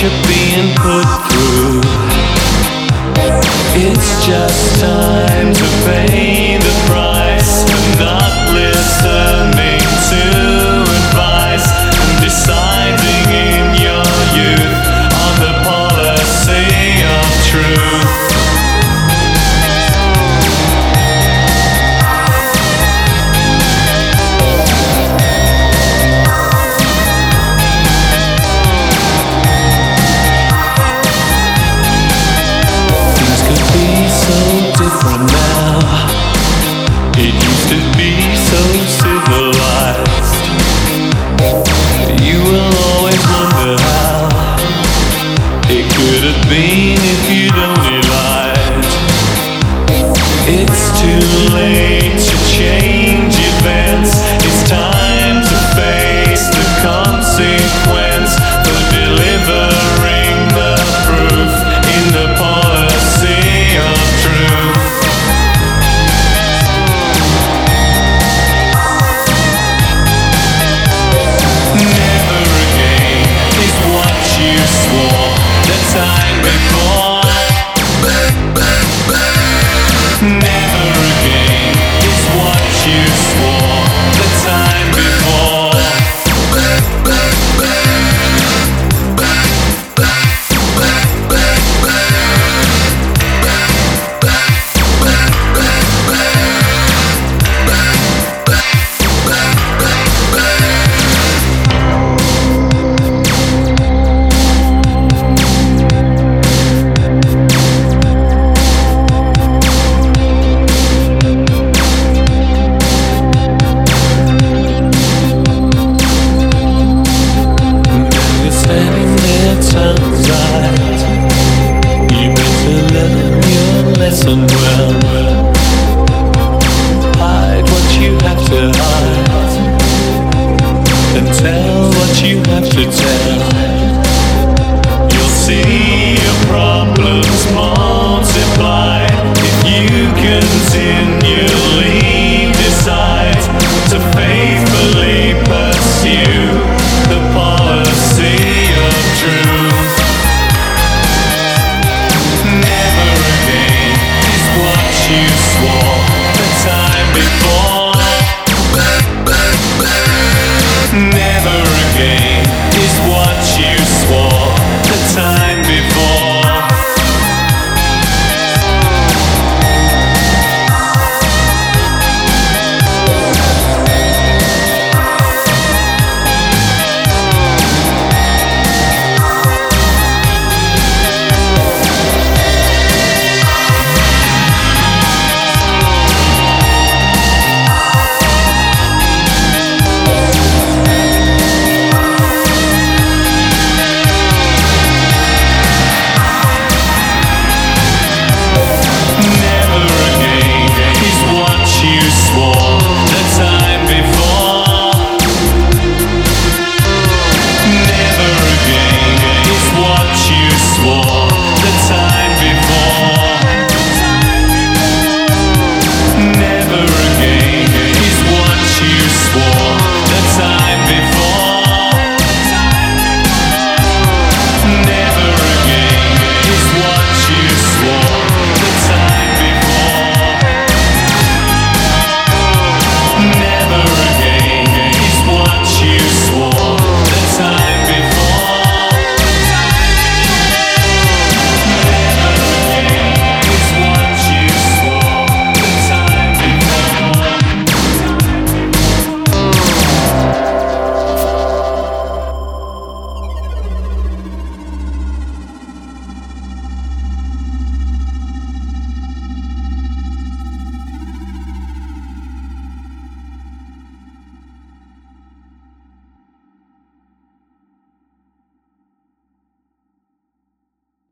you're being put through. It's just time to fade. and. Hide what you have to hide, and tell what you have to tell.